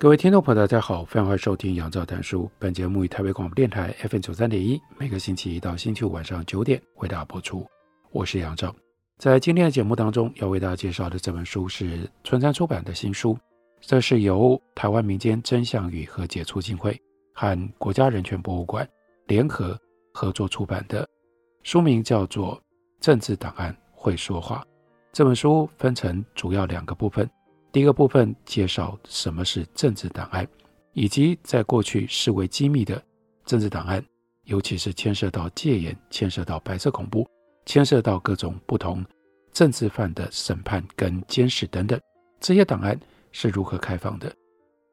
各位听众朋友，大家好，欢迎收听杨照谈书。本节目以台北广播电台 FM 九三点一，每个星期一到星期五晚上九点为大家播出。我是杨照，在今天的节目当中，要为大家介绍的这本书是春山出版的新书，这是由台湾民间真相与和解促进会和国家人权博物馆联合合作出版的，书名叫做《政治档案会说话》。这本书分成主要两个部分。第一个部分介绍什么是政治档案，以及在过去视为机密的政治档案，尤其是牵涉到戒严、牵涉到白色恐怖、牵涉到各种不同政治犯的审判跟监视等等，这些档案是如何开放的？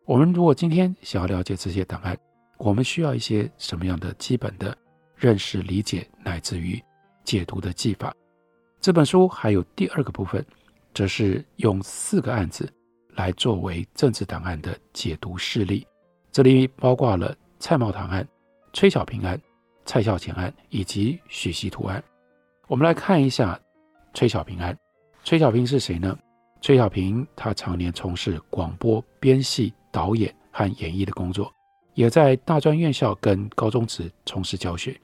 我们如果今天想要了解这些档案，我们需要一些什么样的基本的认识、理解，乃至于解读的技法？这本书还有第二个部分。则是用四个案子来作为政治档案的解读事例，这里包括了蔡茂堂案、崔小平案、蔡孝乾案以及许锡图案。我们来看一下崔小平案。崔小平是谁呢？崔小平他常年从事广播编戏、导演和演艺的工作，也在大专院校跟高中职从事教学，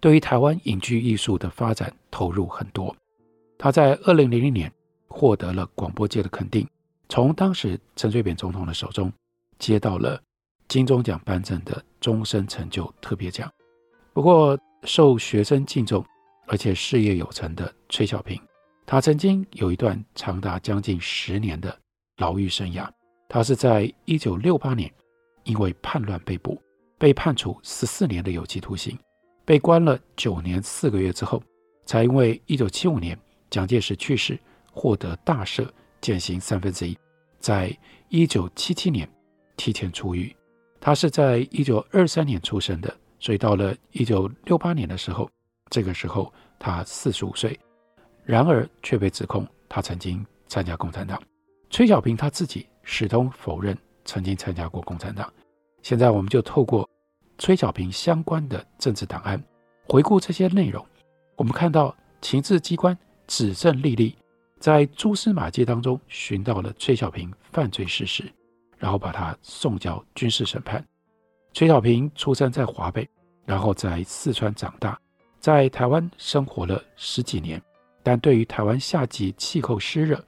对于台湾影剧艺术的发展投入很多。他在二零零零年。获得了广播界的肯定，从当时陈水扁总统的手中接到了金钟奖颁赠的终身成就特别奖。不过，受学生敬重而且事业有成的崔小平，他曾经有一段长达将近十年的牢狱生涯。他是在一九六八年因为叛乱被捕，被判处十四年的有期徒刑，被关了九年四个月之后，才因为一九七五年蒋介石去世。获得大赦，减刑三分之一，在一九七七年提前出狱。他是在一九二三年出生的，所以到了一九六八年的时候，这个时候他四十五岁，然而却被指控他曾经参加共产党。崔小平他自己始终否认曾经参加过共产党。现在我们就透过崔小平相关的政治档案，回顾这些内容，我们看到情治机关指证历历。在蛛丝马迹当中寻到了崔小平犯罪事实，然后把他送交军事审判。崔小平出生在华北，然后在四川长大，在台湾生活了十几年，但对于台湾夏季气候湿热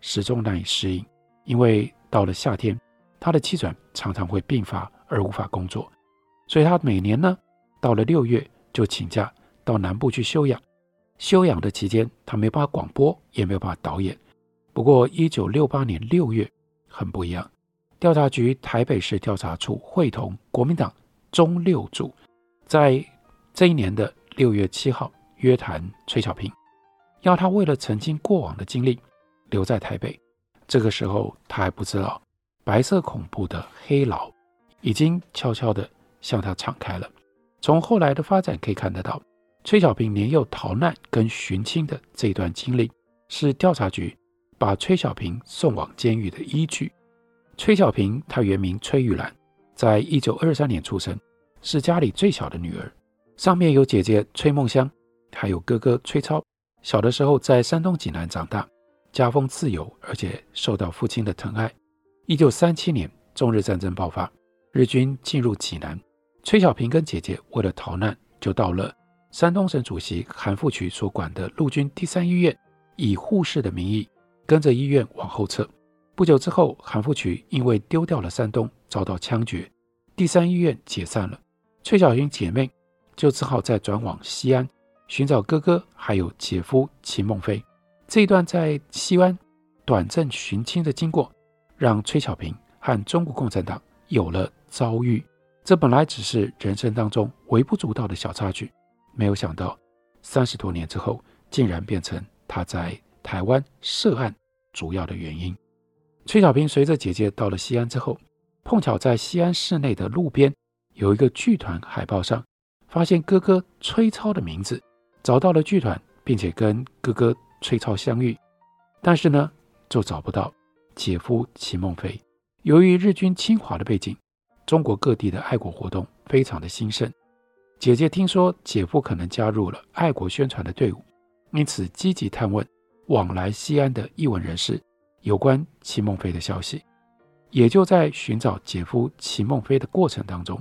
始终难以适应，因为到了夏天，他的气喘常常会病发而无法工作，所以他每年呢到了六月就请假到南部去休养。休养的期间，他没办法广播，也没有办法导演。不过，一九六八年六月很不一样，调查局台北市调查处会同国民党中六组，在这一年的六月七号约谈崔小平，要他为了曾经过往的经历留在台北。这个时候，他还不知道白色恐怖的黑牢已经悄悄地向他敞开了。从后来的发展可以看得到。崔小平年幼逃难跟寻亲的这段经历，是调查局把崔小平送往监狱的依据。崔小平他原名崔玉兰，在一九二三年出生，是家里最小的女儿。上面有姐姐崔梦香，还有哥哥崔超。小的时候在山东济南长大，家风自由，而且受到父亲的疼爱。一九三七年中日战争爆发，日军进入济南，崔小平跟姐姐为了逃难，就到了。山东省主席韩复矩所管的陆军第三医院，以护士的名义跟着医院往后撤。不久之后，韩复矩因为丢掉了山东，遭到枪决，第三医院解散了。崔小英姐妹就只好再转往西安寻找哥哥，还有姐夫秦孟飞。这一段在西安短暂寻亲的经过，让崔小平和中国共产党有了遭遇。这本来只是人生当中微不足道的小插曲。没有想到，三十多年之后，竟然变成他在台湾涉案主要的原因。崔小平随着姐姐到了西安之后，碰巧在西安市内的路边有一个剧团海报上，发现哥哥崔超的名字，找到了剧团，并且跟哥哥崔超相遇，但是呢，就找不到姐夫齐孟飞。由于日军侵华的背景，中国各地的爱国活动非常的兴盛。姐姐听说姐夫可能加入了爱国宣传的队伍，因此积极探问往来西安的艺文人士有关齐孟飞的消息。也就在寻找姐夫齐孟飞的过程当中，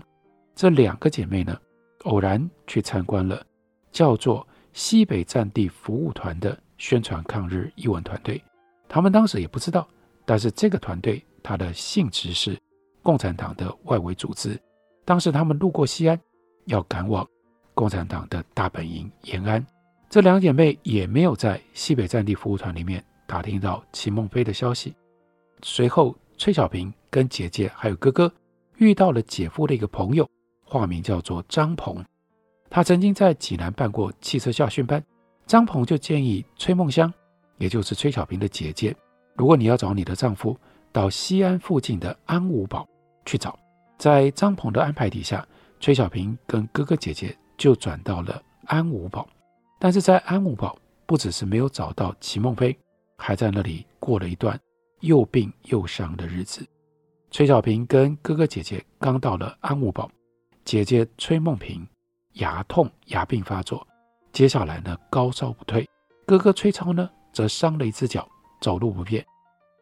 这两个姐妹呢，偶然去参观了叫做西北战地服务团的宣传抗日艺文团队。他们当时也不知道，但是这个团队它的性质是共产党的外围组织。当时他们路过西安。要赶往共产党的大本营延安，这两姐妹也没有在西北战地服务团里面打听到齐孟飞的消息。随后，崔小平跟姐姐还有哥哥遇到了姐夫的一个朋友，化名叫做张鹏。他曾经在济南办过汽车驾训班，张鹏就建议崔梦香，也就是崔小平的姐姐，如果你要找你的丈夫，到西安附近的安武堡去找。在张鹏的安排底下。崔小平跟哥哥姐姐就转到了安武堡，但是在安武堡不只是没有找到齐梦飞，还在那里过了一段又病又伤的日子。崔小平跟哥哥姐姐刚到了安武堡，姐姐崔梦萍牙痛牙病发作，接下来呢高烧不退，哥哥崔超呢则伤了一只脚，走路不便。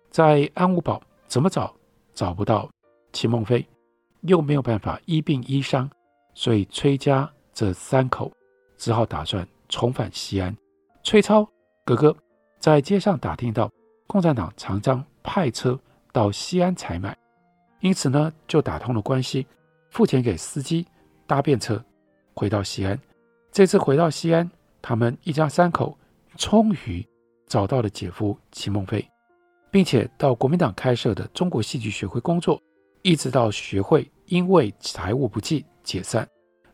在安武堡怎么找找不到齐梦飞。又没有办法医病医伤，所以崔家这三口只好打算重返西安。崔超哥哥在街上打听到共产党常常派车到西安采买，因此呢就打通了关系，付钱给司机搭便车回到西安。这次回到西安，他们一家三口终于找到了姐夫齐孟飞，并且到国民党开设的中国戏剧学会工作。一直到学会因为财务不济解散，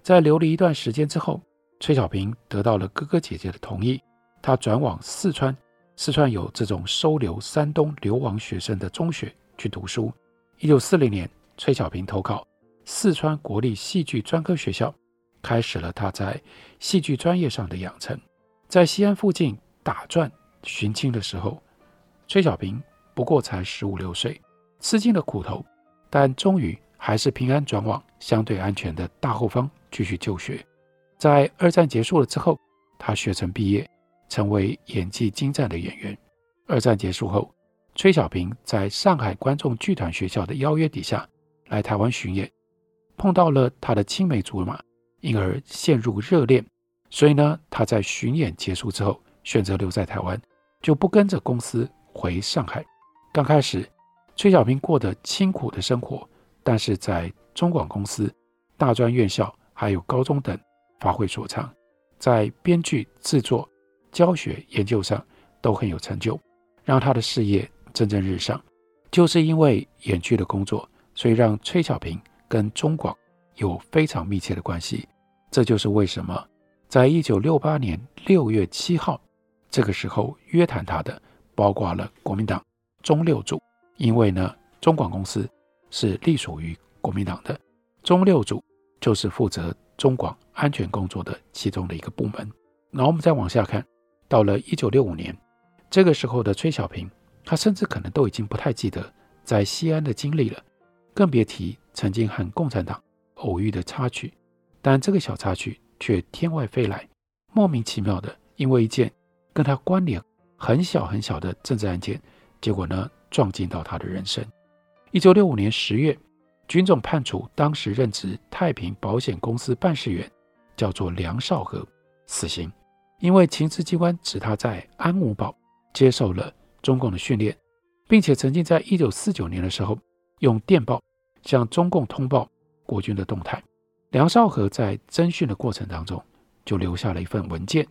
在留了一段时间之后，崔小平得到了哥哥姐姐的同意，他转往四川。四川有这种收留山东流亡学生的中学去读书。一九四零年，崔小平投考四川国立戏剧专科学校，开始了他在戏剧专业上的养成。在西安附近打转寻亲的时候，崔小平不过才十五六岁，吃尽了苦头。但终于还是平安转往相对安全的大后方继续就学。在二战结束了之后，他学成毕业，成为演技精湛的演员。二战结束后，崔小平在上海观众剧团学校的邀约底下来台湾巡演，碰到了他的青梅竹马，因而陷入热恋。所以呢，他在巡演结束之后选择留在台湾，就不跟着公司回上海。刚开始。崔小平过得清苦的生活，但是在中广公司、大专院校还有高中等发挥所长，在编剧、制作、教学、研究上都很有成就，让他的事业蒸蒸日上。就是因为演剧的工作，所以让崔小平跟中广有非常密切的关系。这就是为什么在一九六八年六月七号这个时候约谈他的，包括了国民党中六组。因为呢，中广公司是隶属于国民党的，中六组就是负责中广安全工作的其中的一个部门。然后我们再往下看，到了一九六五年，这个时候的崔小平，他甚至可能都已经不太记得在西安的经历了，更别提曾经和共产党偶遇的插曲。但这个小插曲却天外飞来，莫名其妙的，因为一件跟他关联很小很小的政治案件，结果呢，撞进到他的人生。一九六五年十月，军总判处当时任职太平保险公司办事员，叫做梁少和，死刑。因为情治机关指他在安武堡接受了中共的训练，并且曾经在一九四九年的时候用电报向中共通报国军的动态。梁少和在侦讯的过程当中就留下了一份文件，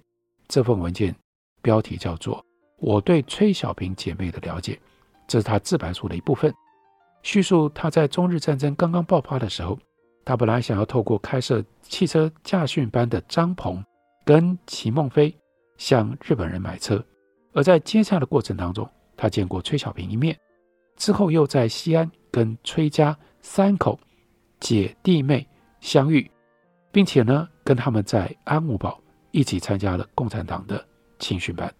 这份文件标题叫做《我对崔小平姐妹的了解》。这是他自白书的一部分，叙述他在中日战争刚刚爆发的时候，他本来想要透过开设汽车驾训班的张鹏跟齐孟非向日本人买车，而在接洽的过程当中，他见过崔小平一面，之后又在西安跟崔家三口姐弟妹相遇，并且呢，跟他们在安五堡一起参加了共产党的青训班。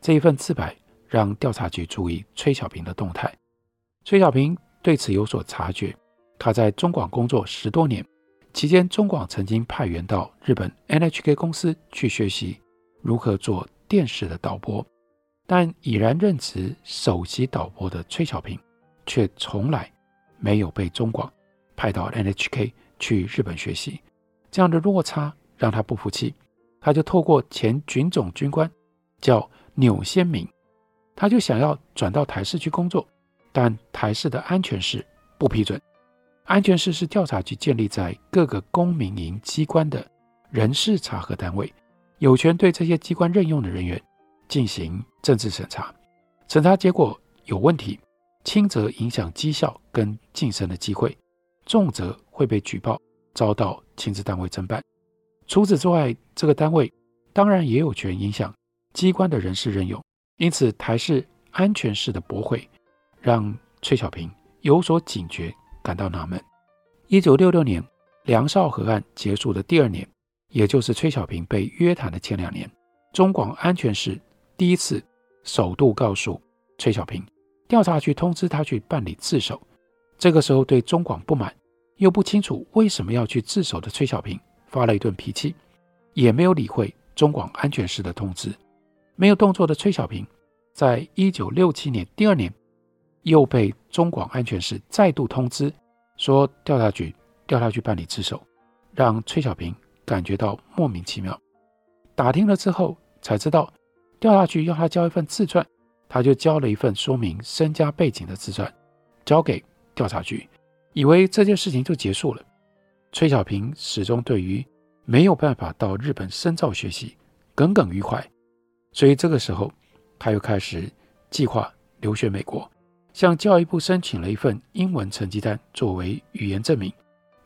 这一份自白让调查局注意崔小平的动态。崔小平对此有所察觉。他在中广工作十多年期间，中广曾经派员到日本 NHK 公司去学习如何做电视的导播。但已然任职首席导播的崔小平，却从来没有被中广派到 NHK 去日本学习。这样的落差让他不服气，他就透过前军总军官叫钮先明，他就想要转到台市去工作，但台市的安全室不批准。安全室是调查局建立在各个公民营机关的人事查核单位，有权对这些机关任用的人员。进行政治审查，审查结果有问题，轻则影响绩效跟晋升的机会，重则会被举报，遭到亲自单位侦办。除此之外，这个单位当然也有权影响机关的人事任用。因此，台式安全室的驳回，让崔小平有所警觉，感到纳闷。一九六六年，梁绍河案结束的第二年，也就是崔小平被约谈的前两年，中广安全室。第一次首度告诉崔小平，调查局通知他去办理自首。这个时候对中广不满，又不清楚为什么要去自首的崔小平发了一顿脾气，也没有理会中广安全室的通知。没有动作的崔小平，在一九六七年第二年，又被中广安全室再度通知，说调查局调他去办理自首，让崔小平感觉到莫名其妙。打听了之后才知道。调查局要他交一份自传，他就交了一份说明身家背景的自传，交给调查局，以为这件事情就结束了。崔小平始终对于没有办法到日本深造学习耿耿于怀，所以这个时候他又开始计划留学美国，向教育部申请了一份英文成绩单作为语言证明。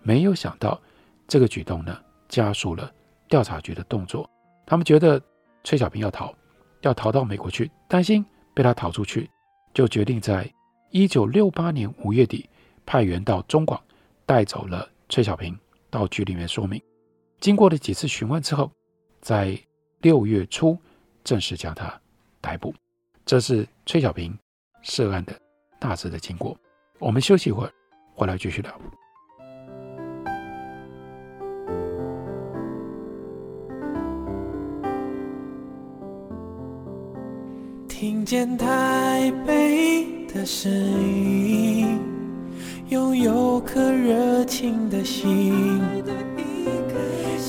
没有想到这个举动呢，加速了调查局的动作，他们觉得崔小平要逃。要逃到美国去，担心被他逃出去，就决定在一九六八年五月底派员到中广，带走了崔小平到局里面说明。经过了几次询问之后，在六月初正式将他逮捕。这是崔小平涉案的大致的经过。我们休息一会儿，回来继续聊。听见台北的声音，拥有颗热情的心，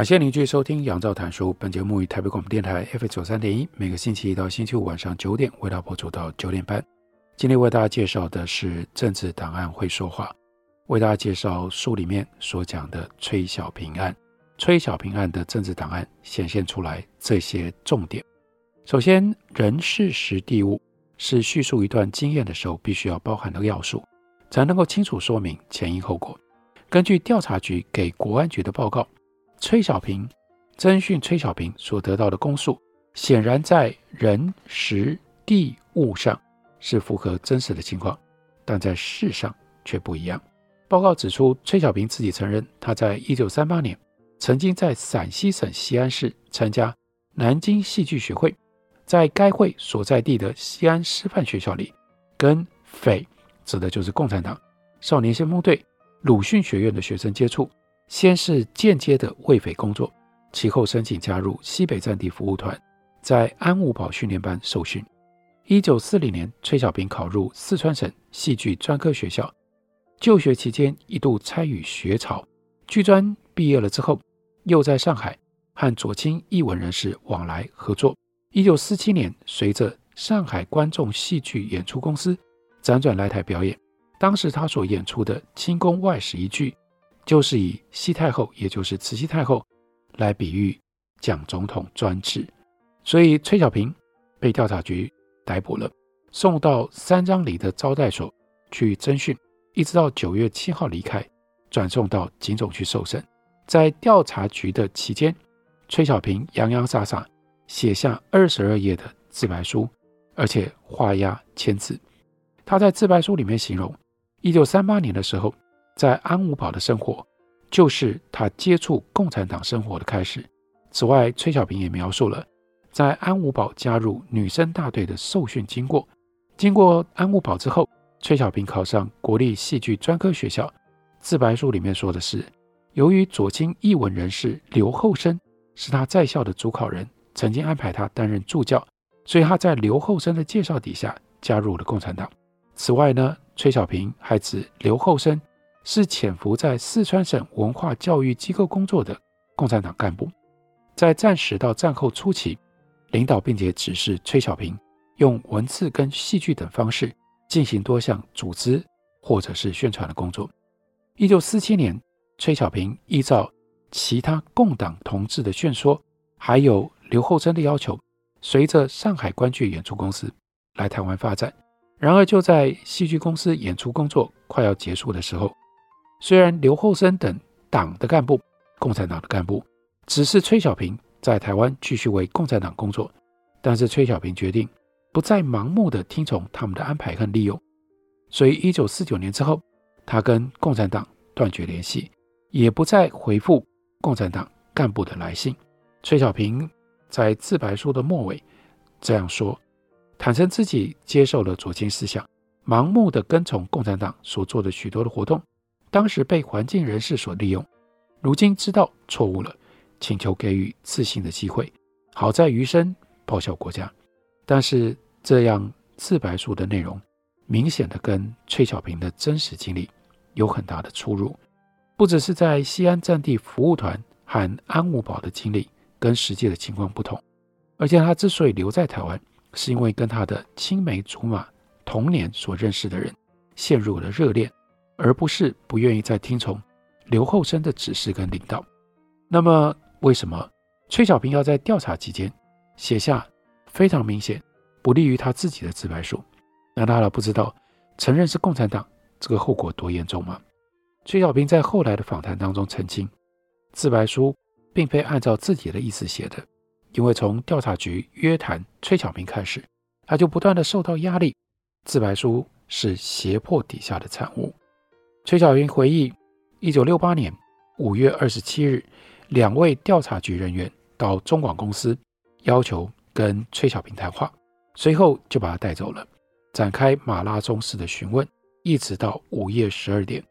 感谢您继续收听《杨照谈书》。本节目于台北广播电台 F 九三点一，每个星期一到星期五晚上九点为大家播出到九点半。今天为大家介绍的是《政治档案会说话》，为大家介绍书里面所讲的崔小平案。崔小平案的政治档案显现出来这些重点。首先，人事时地物是叙述一段经验的时候必须要包含的要素，才能够清楚说明前因后果。根据调查局给国安局的报告。崔小平侦讯崔小平所得到的供述，显然在人、时、地、物上是符合真实的情况，但在事上却不一样。报告指出，崔小平自己承认，他在一九三八年曾经在陕西省西安市参加南京戏剧学会，在该会所在地的西安师范学校里，跟匪指的就是共产党少年先锋队鲁迅学院的学生接触。先是间接的卫匪工作，其后申请加入西北战地服务团，在安五堡训练班受训。一九四零年，崔小平考入四川省戏剧专科学校，就学期间一度参与学潮。剧专毕业了之后，又在上海和左倾艺文人士往来合作。一九四七年，随着上海观众戏剧演出公司辗转来台表演。当时他所演出的清宫外史一剧，就是以西太后，也就是慈禧太后，来比喻蒋总统专制。所以崔小平被调查局逮捕了，送到三张犁的招待所去侦讯，一直到九月七号离开，转送到警总去受审。在调查局的期间，崔小平洋洋洒洒写下二十二页的自白书，而且画押签字。他在自白书里面形容。一九三八年的时候，在安五堡的生活，就是他接触共产党生活的开始。此外，崔小平也描述了在安五堡加入女生大队的受训经过。经过安五堡之后，崔小平考上国立戏剧专科学校。自白书里面说的是，由于左倾译文人士刘厚生是他在校的主考人，曾经安排他担任助教，所以他在刘厚生的介绍底下加入了共产党。此外呢，崔小平还指刘厚生是潜伏在四川省文化教育机构工作的共产党干部，在战时到战后初期，领导并且指示崔小平用文字跟戏剧等方式进行多项组织或者是宣传的工作。一九四七年，崔小平依照其他共党同志的劝说，还有刘厚生的要求，随着上海观剧演出公司来台湾发展。然而，就在戏剧公司演出工作快要结束的时候，虽然刘厚生等党的干部、共产党的干部指示崔小平在台湾继续为共产党工作，但是崔小平决定不再盲目的听从他们的安排和利用。所以，一九四九年之后，他跟共产党断绝联系，也不再回复共产党干部的来信。崔小平在自白书的末尾这样说。坦承自己接受了左倾思想，盲目地跟从共产党所做的许多的活动，当时被环境人士所利用，如今知道错误了，请求给予自信的机会，好在余生报效国家。但是这样自白书的内容，明显的跟崔小平的真实经历有很大的出入，不只是在西安战地服务团和安五堡的经历跟实际的情况不同，而且他之所以留在台湾。是因为跟他的青梅竹马、童年所认识的人陷入了热恋，而不是不愿意再听从刘厚生的指示跟领导。那么，为什么崔小平要在调查期间写下非常明显不利于他自己的自白书？难道他不知道承认是共产党这个后果多严重吗？崔小平在后来的访谈当中澄清，自白书并非按照自己的意思写的。因为从调查局约谈崔小平开始，他就不断地受到压力。自白书是胁迫底下的产物。崔小云回忆，一九六八年五月二十七日，两位调查局人员到中广公司，要求跟崔小平谈话，随后就把他带走了，展开马拉松式的询问，一直到午夜十二点，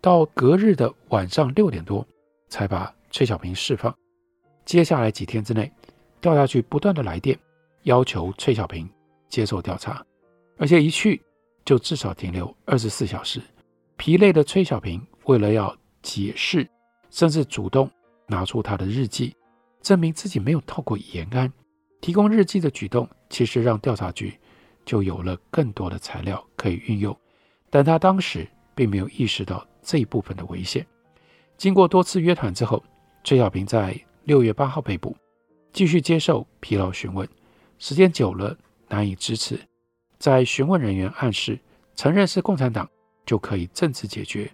到隔日的晚上六点多，才把崔小平释放。接下来几天之内，调查局不断的来电，要求崔小平接受调查，而且一去就至少停留二十四小时。疲累的崔小平为了要解释，甚至主动拿出他的日记，证明自己没有到过延安。提供日记的举动，其实让调查局就有了更多的材料可以运用，但他当时并没有意识到这一部分的危险。经过多次约谈之后，崔小平在六月八号被捕。继续接受疲劳询问，时间久了难以支持。在询问人员暗示承认是共产党就可以政治解决，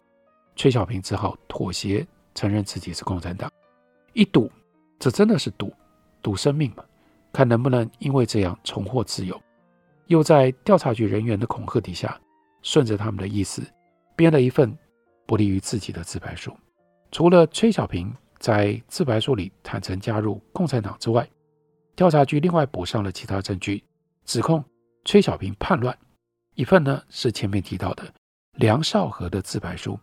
崔小平只好妥协，承认自己是共产党。一赌，这真的是赌，赌生命嘛？看能不能因为这样重获自由。又在调查局人员的恐吓底下，顺着他们的意思，编了一份不利于自己的自白书。除了崔小平。在自白书里坦诚加入共产党之外，调查局另外补上了其他证据，指控崔小平叛乱。一份呢是前面提到的梁少河的自白书，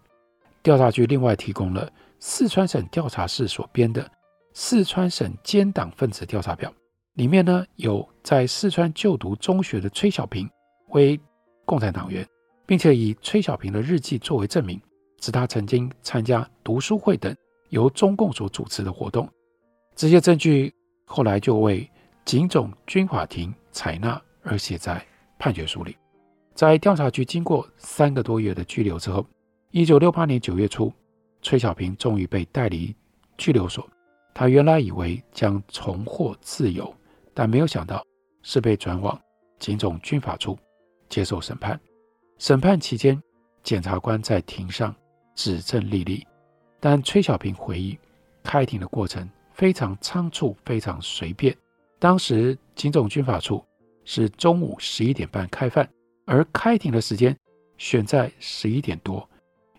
调查局另外提供了四川省调查室所编的四川省奸党分子调查表，里面呢有在四川就读中学的崔小平为共产党员，并且以崔小平的日记作为证明，指他曾经参加读书会等。由中共所主持的活动，这些证据后来就为警总军法庭采纳而写在判决书里。在调查局经过三个多月的拘留之后，一九六八年九月初，崔小平终于被带离拘留所。他原来以为将重获自由，但没有想到是被转往警总军法处接受审判。审判期间，检察官在庭上指证莉莉，但崔小平回忆，开庭的过程非常仓促，非常随便。当时警总军法处是中午十一点半开饭。而开庭的时间选在十一点多，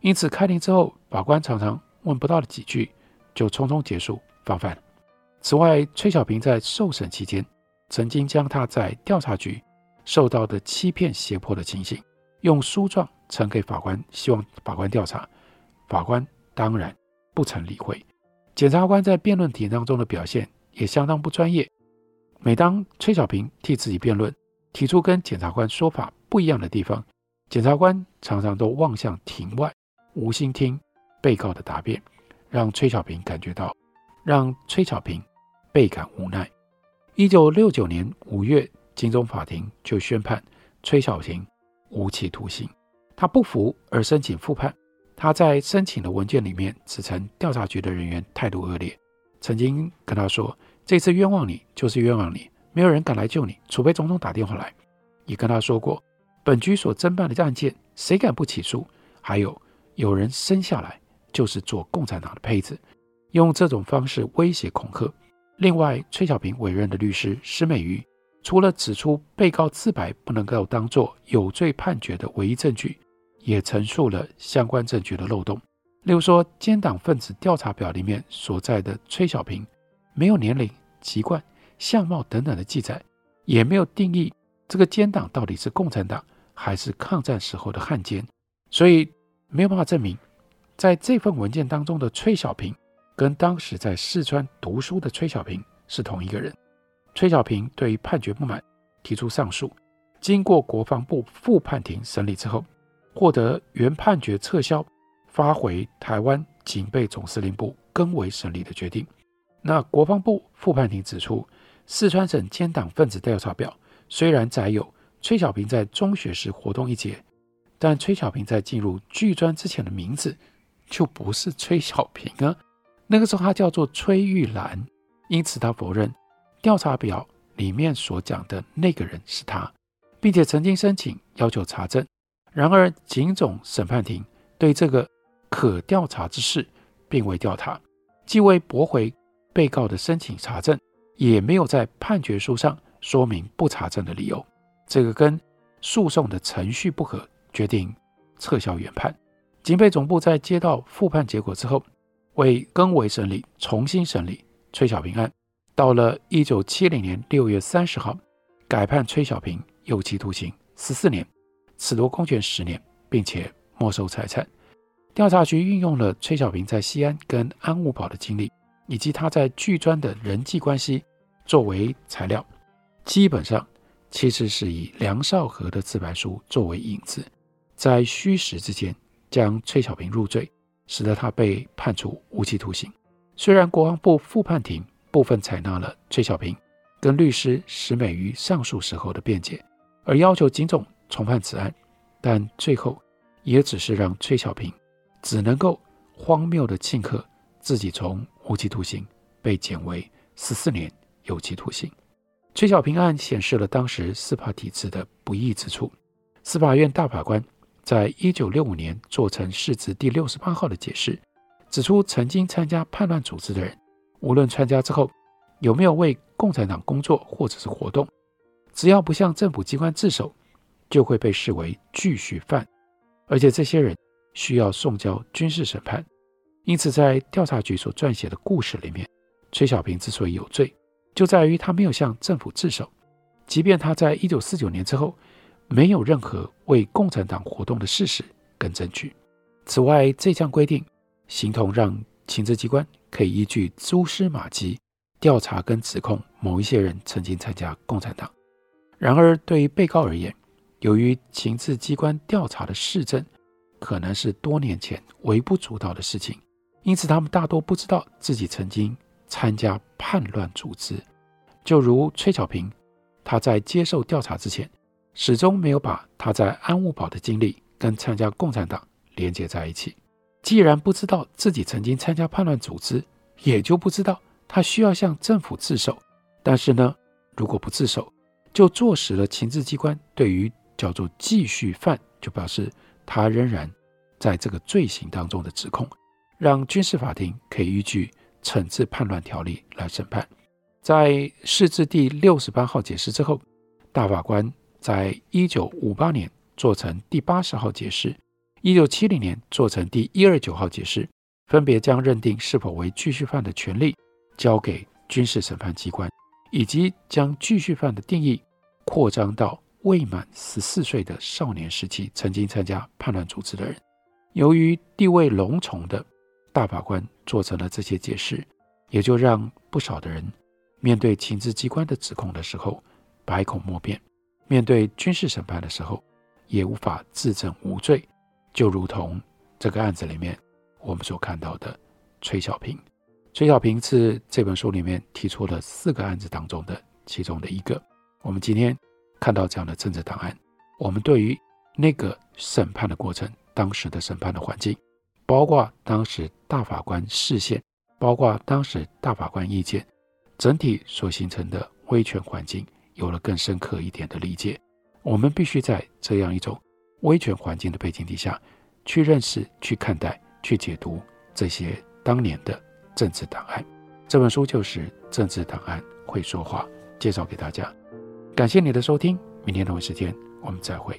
因此开庭之后，法官常常问不到的几句，就匆匆结束放饭。此外，崔小平在受审期间，曾经将他在调查局受到的欺骗、胁迫的情形，用书状呈给法官，希望法官调查。法官当然不曾理会。检察官在辩论庭当中的表现也相当不专业。每当崔小平替自己辩论，提出跟检察官说法不一样的地方，检察官常常都望向庭外，无心听被告的答辩，让崔小平感觉到，让崔小平倍感无奈。一九六九年五月，金钟法庭就宣判崔小平无期徒刑。他不服而申请复判。他在申请的文件里面指称调查局的人员态度恶劣，曾经跟他说：“这次冤枉你就是冤枉你，没有人敢来救你，除非总统打电话来。”也跟他说过。本局所侦办的案件，谁敢不起诉？还有有人生下来就是做共产党的胚子，用这种方式威胁恐吓。另外，崔小平委任的律师施美瑜，除了指出被告自白不能够当作有罪判决的唯一证据，也陈述了相关证据的漏洞。例如说，奸党分子调查表里面所在的崔小平，没有年龄、籍贯、相貌等等的记载，也没有定义这个奸党到底是共产党。还是抗战时候的汉奸，所以没有办法证明，在这份文件当中的崔小平跟当时在四川读书的崔小平是同一个人。崔小平对于判决不满，提出上诉，经过国防部副判庭审理之后，获得原判决撤销，发回台湾警备总司令部更为审理的决定。那国防部副判庭指出，四川省奸党分子调查表虽然载有。崔小平在中学时活动一节，但崔小平在进入剧专之前的名字就不是崔小平啊。那个时候他叫做崔玉兰，因此他否认调查表里面所讲的那个人是他，并且曾经申请要求查证。然而，警总审判庭对这个可调查之事并未调查，既未驳回被告的申请查证，也没有在判决书上说明不查证的理由。这个跟诉讼的程序不合，决定撤销原判。警备总部在接到复判结果之后，为更为审理，重新审理崔小平案。到了一九七零年六月三十号，改判崔小平有期徒刑十四年，褫夺公权十年，并且没收财产。调查局运用了崔小平在西安跟安五堡的经历，以及他在剧专的人际关系作为材料，基本上。其实是以梁少河的自白书作为引子，在虚实之间将崔小平入罪，使得他被判处无期徒刑。虽然国防部副判庭部分采纳了崔小平跟律师石美瑜上诉时候的辩解，而要求警总重判此案，但最后也只是让崔小平只能够荒谬的庆贺自己从无期徒刑被减为十四年有期徒刑。崔小平案显示了当时司法体制的不义之处。司法院大法官在一九六五年做成释字第六十八号的解释，指出曾经参加叛乱组织的人，无论参加之后有没有为共产党工作或者是活动，只要不向政府机关自首，就会被视为继续犯，而且这些人需要送交军事审判。因此，在调查局所撰写的故事里面，崔小平之所以有罪。就在于他没有向政府自首，即便他在一九四九年之后没有任何为共产党活动的事实跟证据。此外，这项规定形同让情治机关可以依据蛛丝马迹调查跟指控某一些人曾经参加共产党。然而，对于被告而言，由于情治机关调查的事证可能是多年前微不足道的事情，因此他们大多不知道自己曾经。参加叛乱组织，就如崔小平，他在接受调查之前，始终没有把他在安物堡的经历跟参加共产党连接在一起。既然不知道自己曾经参加叛乱组织，也就不知道他需要向政府自首。但是呢，如果不自首，就坐实了情治机关对于叫做继续犯，就表示他仍然在这个罪行当中的指控，让军事法庭可以依据惩治叛乱条例来审判。在释字第六十八号解释之后，大法官在一九五八年做成第八十号解释。一九七零年做成第一二九号解释，分别将认定是否为继续犯的权利交给军事审判机关，以及将继续犯的定义扩张到未满十四岁的少年时期曾经参加叛乱组织的人。由于地位隆重的大法官做成了这些解释，也就让不少的人面对情治机关的指控的时候百口莫辩，面对军事审判的时候也无法自证无罪。就如同这个案子里面我们所看到的崔小平，崔小平是这本书里面提出了四个案子当中的其中的一个。我们今天看到这样的政治档案，我们对于那个审判的过程、当时的审判的环境，包括当时大法官视线，包括当时大法官意见，整体所形成的威权环境，有了更深刻一点的理解。我们必须在这样一种。威权环境的背景底下，去认识、去看待、去解读这些当年的政治档案。这本书就是《政治档案会说话》，介绍给大家。感谢你的收听，明天同一时间我们再会。